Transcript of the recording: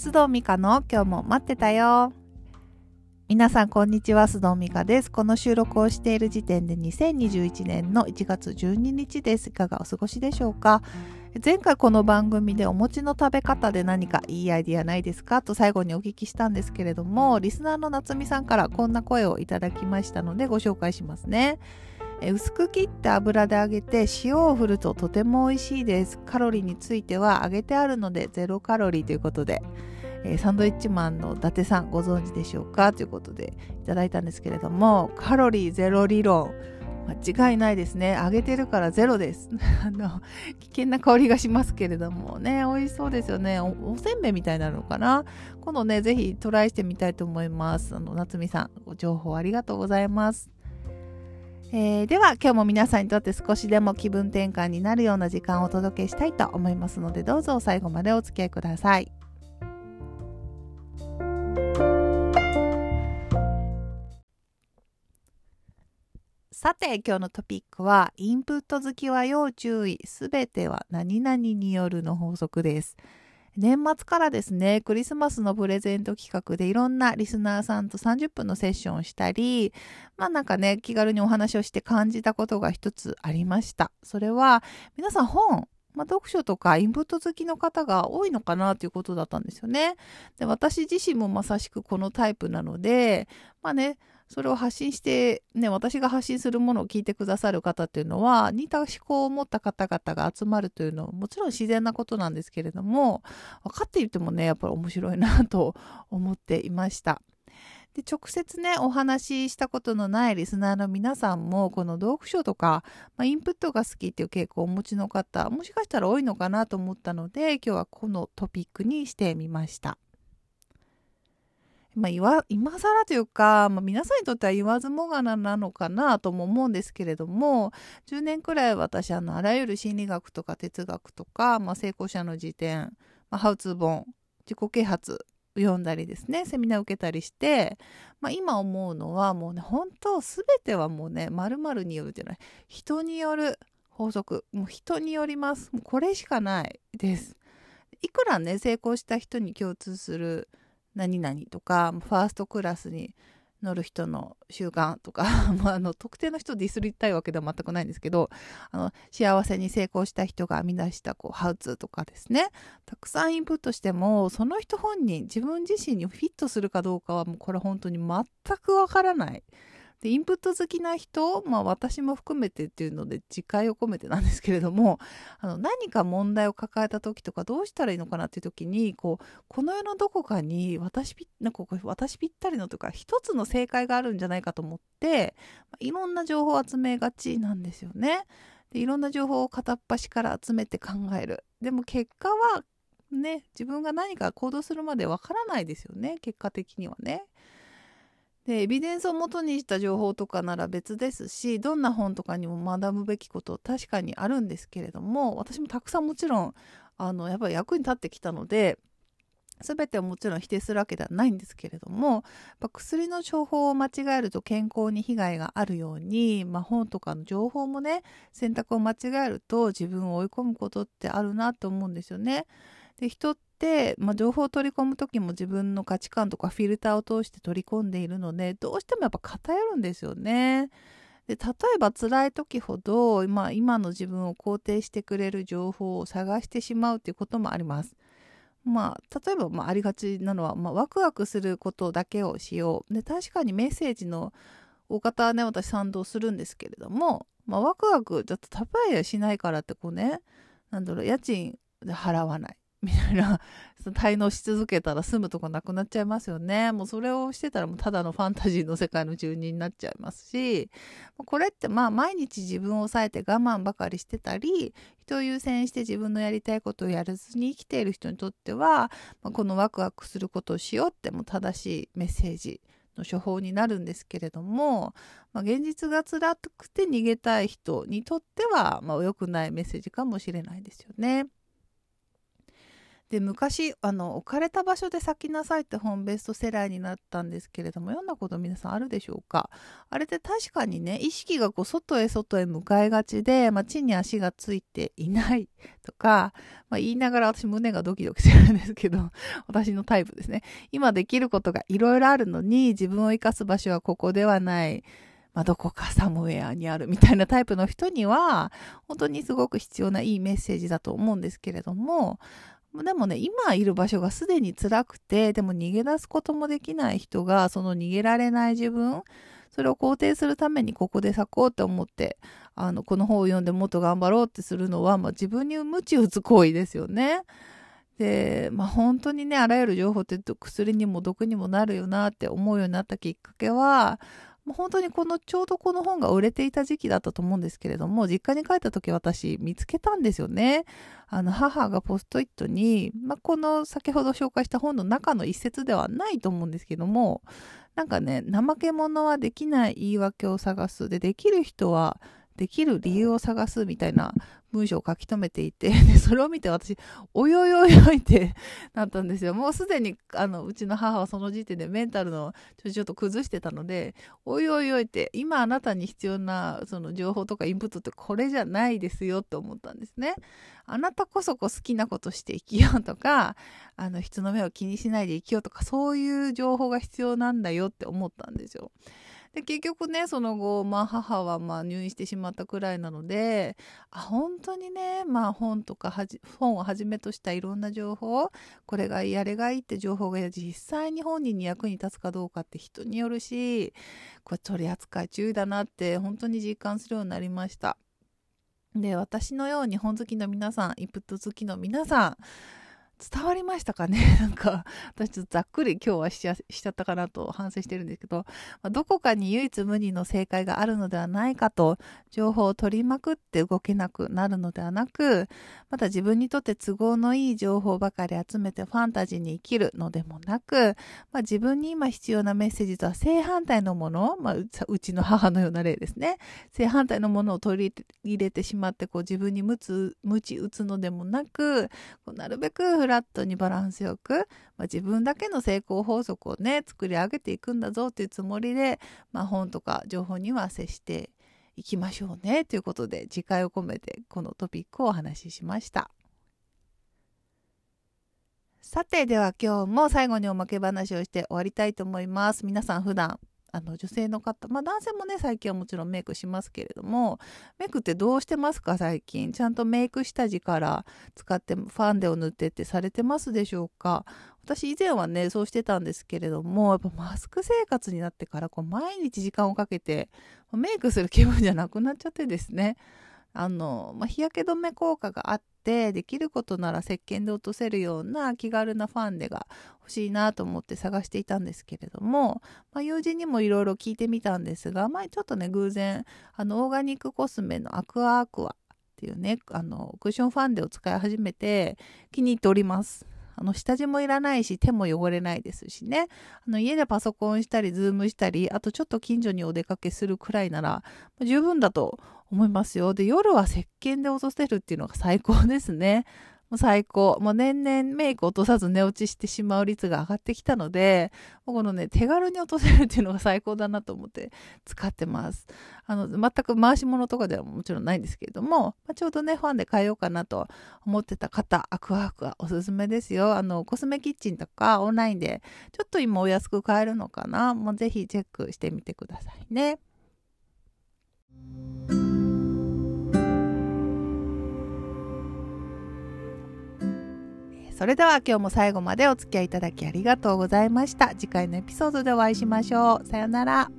須藤美香の今日も待ってたよ。皆さんこんにちは須藤美香です。この収録をしている時点で2021年の1月12日です。いかがお過ごしでしょうか？前回この番組でお餅の食べ方で何かいいアイディアないですか？と最後にお聞きしたんですけれどもリスナーの夏美さんからこんな声をいただきましたのでご紹介しますね。薄く切って油で揚げて塩を振るととても美味しいです。カロリーについては揚げてあるのでゼロカロリーということで。えー、サンドイッチマンの伊達さんご存知でしょうか？ということでいただいたんですけれどもカロリーゼロ理論。間違いないですね。揚げてるからゼロです。あの危険な香りがしますけれどもね。美味しそうですよね。おせんべいみたいなのかな？今度ねぜひトライしてみたいと思います。あの夏美さんご情報ありがとうございます。えー、では今日も皆さんにとって少しでも気分転換になるような時間をお届けしたいと思いますのでどうぞ最後までお付き合いください。さて今日のトピックはインプット好きは要注意すべては何々によるの法則です年末からですねクリスマスのプレゼント企画でいろんなリスナーさんと30分のセッションをしたりまあなんかね気軽にお話をして感じたことが一つありましたそれは皆さん本まあ、読書とかインプット好きの方が多いのかなということだったんですよね。で私自身もまさしくこのタイプなので、まあね、それを発信して、ね、私が発信するものを聞いてくださる方っていうのは、似た思考を持った方々が集まるというのは、もちろん自然なことなんですけれども、分かっていてもね、やっぱり面白いなと思っていました。で直接ねお話ししたことのないリスナーの皆さんもこの読書とか、まあ、インプットが好きっていう傾向をお持ちの方もしかしたら多いのかなと思ったので今日はこのトピックにしてみました。まあ、今更というか、まあ、皆さんにとっては言わずもがななのかなとも思うんですけれども10年くらい私あのあらゆる心理学とか哲学とか、まあ、成功者の辞典、まあ、ハウツー本自己啓発読んだりですねセミナー受けたりして、まあ、今思うのはもうね本当全てはもうねまるによるじゃない。人による法則もう人によります。もうこれしかないです。いくらね成功した人に共通する何々とかファーストクラスに乗る人の習慣とかまあ、あの特定の人をディスりたいわけでは全くないんですけどあの幸せに成功した人が編み出したこうハウツーとかですねたくさんインプットしてもその人本人自分自身にフィットするかどうかはもうこれ本当に全くわからない。でインプット好きな人、まあ、私も含めてっていうので自戒を込めてなんですけれどもあの何か問題を抱えた時とかどうしたらいいのかなっていう時にこうこの世のどこかに私ぴなんか私ぴったりのとか一つの正解があるんじゃないかと思っていろんな情報を集めがちなんですよね。でいろんな情報を片っ端から集めて考える。でも結果はね自分が何か行動するまでわからないですよね結果的にはね。でエビデンスをもとにした情報とかなら別ですしどんな本とかにも学ぶべきこと確かにあるんですけれども私もたくさんもちろんあのやっぱり役に立ってきたので全てをもちろん否定するわけではないんですけれども薬の情報を間違えると健康に被害があるように、まあ、本とかの情報もね選択を間違えると自分を追い込むことってあるなと思うんですよね。で人っ、まあ、情報を取り込む時も自分の価値観とかフィルターを通して取り込んでいるのでどうしてもやっぱ偏るんですよね。で例えば辛い時ほど、まあ、今の自分を肯定してくれる情報を探してしまうということもあります。まあ、例えば、まあ、ありがちなのは、まあ、ワクワクすることだけをしよう。で確かにメッセージの大方はね私賛同するんですけれども、まあ、ワクワクちょっとたぱやしないからってこうねなんだろう家賃払わないみたいな 滞納し続けたら住むとこなくなっちゃいますよね。もうそれをしてたらもうただのファンタジーの世界の住人になっちゃいますしこれってまあ毎日自分を抑えて我慢ばかりしてたり人を優先して自分のやりたいことをやらずに生きている人にとっては、このワクワクすることをしようっても正しいメッセージの処方になるんですけれども、まあ、現実が辛くて逃げたい人にとっては、まあ、良くないメッセージかもしれないですよね。で昔あの置かれた場所で咲きなさいって本ベストセラーになったんですけれども読んだこと皆さんあるでしょうか？あれって確かにね意識がこう外へ外へ向かいがちで、まあ、地に足がついていない とか、まあ、言いながら私胸がドキドキするんですけど 私のタイプですね。今できることがいろいろあるのに自分を生かす場所はここではない。まあ、どこかサムウェアにあるみたいなタイプの人には本当にすごく必要ないいメッセージだと思うんですけれどもでもね、今いる場所がすでに辛くて、でも逃げ出すこともできない人が、その逃げられない自分、それを肯定するためにここで咲こうって思って、あの、この本を読んでもっと頑張ろうってするのは、まあ、自分に鞭打つ行為ですよね。で、まあ、本当にね、あらゆる情報って薬にも毒にもなるよなって思うようになったきっかけは、もう本当にこのちょうどこの本が売れていた時期だったと思うんですけれども実家に帰った時私見つけたんですよね。あの母がポストイットに、まあ、この先ほど紹介した本の中の一節ではないと思うんですけどもなんかね怠け者はできない言い訳を探すでできる人はできる理由を探すみたいな文章を書き留めていて、でそれを見て私、おいおいおいおいって なったんですよ。もうすでに、あの、うちの母はその時点でメンタルのちょっと崩してたので、おいおいおいって、今あなたに必要な、その情報とかインプットってこれじゃないですよって思ったんですね。あなたこそこ好きなことして生きようとか、あの、人の目を気にしないで生きようとか、そういう情報が必要なんだよって思ったんですよ。で結局ねその後、まあ、母はまあ入院してしまったくらいなのであ本当にね、まあ、本とか本をはじめとしたいろんな情報これがいいあれがいいって情報が実際に本人に役に立つかどうかって人によるしこれ取り扱い注意だなって本当に実感するようになりました。で私のように本好きの皆さんインプット好きの皆さん伝わりましたかね？なんか、私ちょっとざっくり今日はしちゃしちゃったかなと反省してるんですけど、ま、どこかに唯一無二の正解があるのではないかと、情報を取りまくって動けなくなるのではなく、また自分にとって都合のいい情報ばかり集めてファンタジーに生きるのでもなく、まあ、自分に今必要なメッセージとは正反対のもの、まあ、う ちの母のような例ですね。正反対のものを取り入れてしまって、こう自分に無知打つのでもなく、こうなるべくラットにバランスよく、まあ、自分だけの成功法則をね作り上げていくんだぞっていうつもりで、まあ、本とか情報には接していきましょうねということで次回を込めてこのトピックをお話ししました。さてでは今日も最後におまけ話をして終わりたいと思います。皆さん普段あの女性の方、まあ男性もね、最近はもちろんメイクしますけれども、メイクってどうしてますか最近。ちゃんとメイク下地から使ってファンデを塗ってってされてますでしょうか私以前はね、そうしてたんですけれども、やっぱマスク生活になってからこう毎日時間をかけてメイクする気分じゃなくなっちゃってですね。あの、まあ、日焼け止め効果があってできることなら石鹸で落とせるような気軽なファンデが欲しいなと思って探していたんですけれども、まあ、友人にもいろいろ聞いてみたんですが前ちょっとね偶然あのオーガニックコスメのアクアアクアっていうねあのクッションファンデを使い始めて気に入っております。あの下地もいらないし手も汚れないですしね。あの家でパソコンしたり Zoom したりあとちょっと近所にお出かけするくらいなら十分だと思いますよ。で夜は石鹸で落とせるっていうのが最高ですね。もう最高。もう年々メイク落とさず寝落ちしてしまう率が上がってきたので、もうこのね、手軽に落とせるっていうのが最高だなと思って使ってます。あの、全く回し物とかではもちろんないんですけれども、まあ、ちょうどね、ファンで変えようかなと思ってた方、アクアクアおすすめですよ。あの、コスメキッチンとかオンラインで、ちょっと今お安く買えるのかな？もうぜひチェックしてみてくださいね。それでは今日も最後までお付き合いいただきありがとうございました。次回のエピソードでお会いしましょう。さよなら。